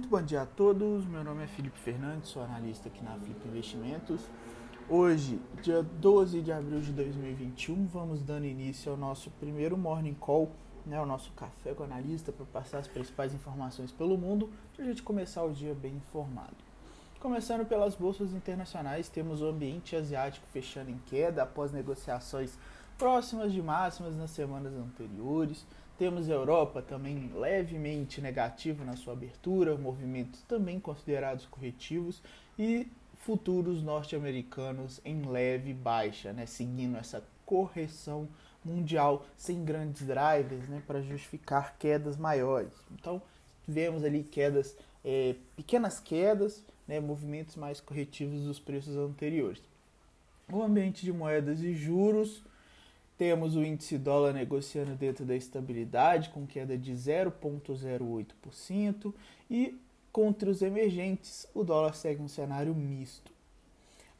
bom dia a todos. Meu nome é Felipe Fernandes, sou analista aqui na Flip Investimentos. Hoje, dia 12 de abril de 2021, vamos dando início ao nosso primeiro Morning Call, né, o nosso café com analista para passar as principais informações pelo mundo, para a gente começar o dia bem informado. Começando pelas bolsas internacionais, temos o ambiente asiático fechando em queda após negociações próximas de máximas nas semanas anteriores. Temos Europa também levemente negativa na sua abertura, movimentos também considerados corretivos e futuros norte-americanos em leve baixa, né, seguindo essa correção mundial sem grandes drivers né, para justificar quedas maiores. Então, vemos ali quedas, é, pequenas quedas, né, movimentos mais corretivos dos preços anteriores. O ambiente de moedas e juros temos o índice dólar negociando dentro da estabilidade, com queda de 0,08%, e contra os emergentes, o dólar segue um cenário misto.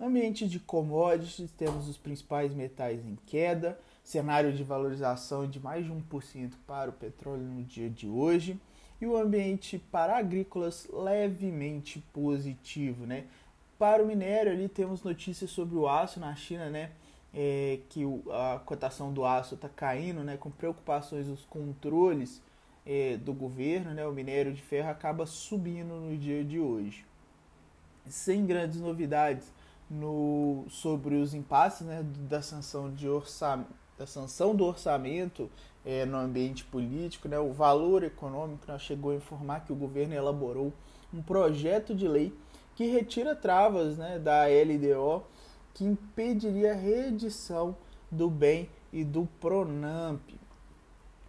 Ambiente de commodities, temos os principais metais em queda, cenário de valorização de mais de 1% para o petróleo no dia de hoje, e o ambiente para agrícolas levemente positivo, né? Para o minério ali temos notícias sobre o aço na China, né? É, que o, a cotação do aço está caindo, né, com preocupações dos controles é, do governo, né, o minério de ferro acaba subindo no dia de hoje. Sem grandes novidades no, sobre os impasses né, da, sanção de da sanção do orçamento é, no ambiente político, né, o valor econômico né, chegou a informar que o governo elaborou um projeto de lei que retira travas né, da LDO que impediria a reedição do bem e do Pronamp.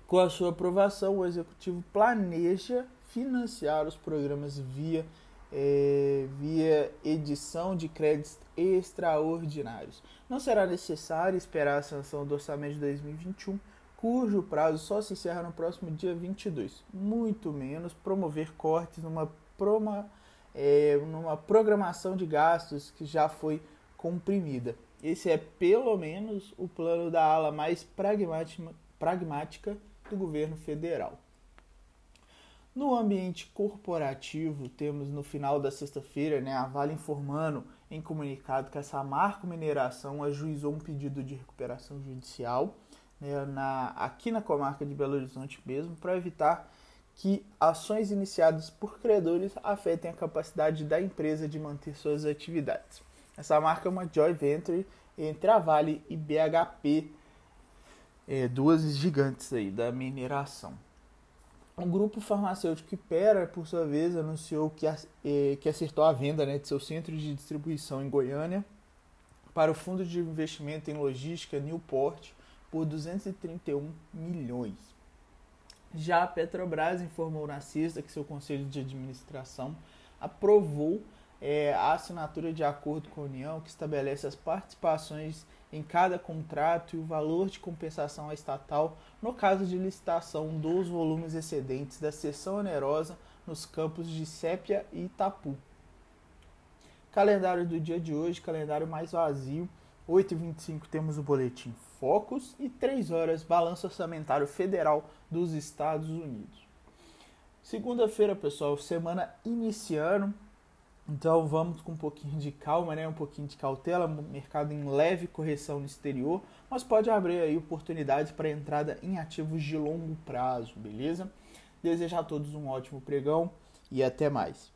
Com a sua aprovação, o executivo planeja financiar os programas via, é, via edição de créditos extraordinários. Não será necessário esperar a sanção do orçamento de 2021, cujo prazo só se encerra no próximo dia 22. Muito menos promover cortes numa, proma, é, numa programação de gastos que já foi comprimida. Esse é pelo menos o plano da ala mais pragmática do governo federal. No ambiente corporativo, temos no final da sexta-feira né, a Vale informando em comunicado que essa Marco Mineração ajuizou um pedido de recuperação judicial né, na, aqui na comarca de Belo Horizonte mesmo, para evitar que ações iniciadas por credores afetem a capacidade da empresa de manter suas atividades. Essa marca é uma joint venture entre a Vale e BHP, é, duas gigantes aí da mineração. O grupo farmacêutico Ipera, por sua vez, anunciou que, é, que acertou a venda né, de seu centro de distribuição em Goiânia para o fundo de investimento em logística Newport por 231 milhões. Já a Petrobras informou na sexta que seu conselho de administração aprovou é a assinatura de acordo com a União que estabelece as participações em cada contrato e o valor de compensação estatal no caso de licitação dos volumes excedentes da seção onerosa nos campos de Sépia e Itapu. Calendário do dia de hoje, calendário mais vazio. 8h25 temos o boletim Focus e 3 horas balanço orçamentário federal dos Estados Unidos. Segunda-feira, pessoal, semana iniciando então vamos com um pouquinho de calma, né? um pouquinho de cautela, mercado em leve correção no exterior, mas pode abrir aí oportunidades para entrada em ativos de longo prazo, beleza? Desejo a todos um ótimo pregão e até mais.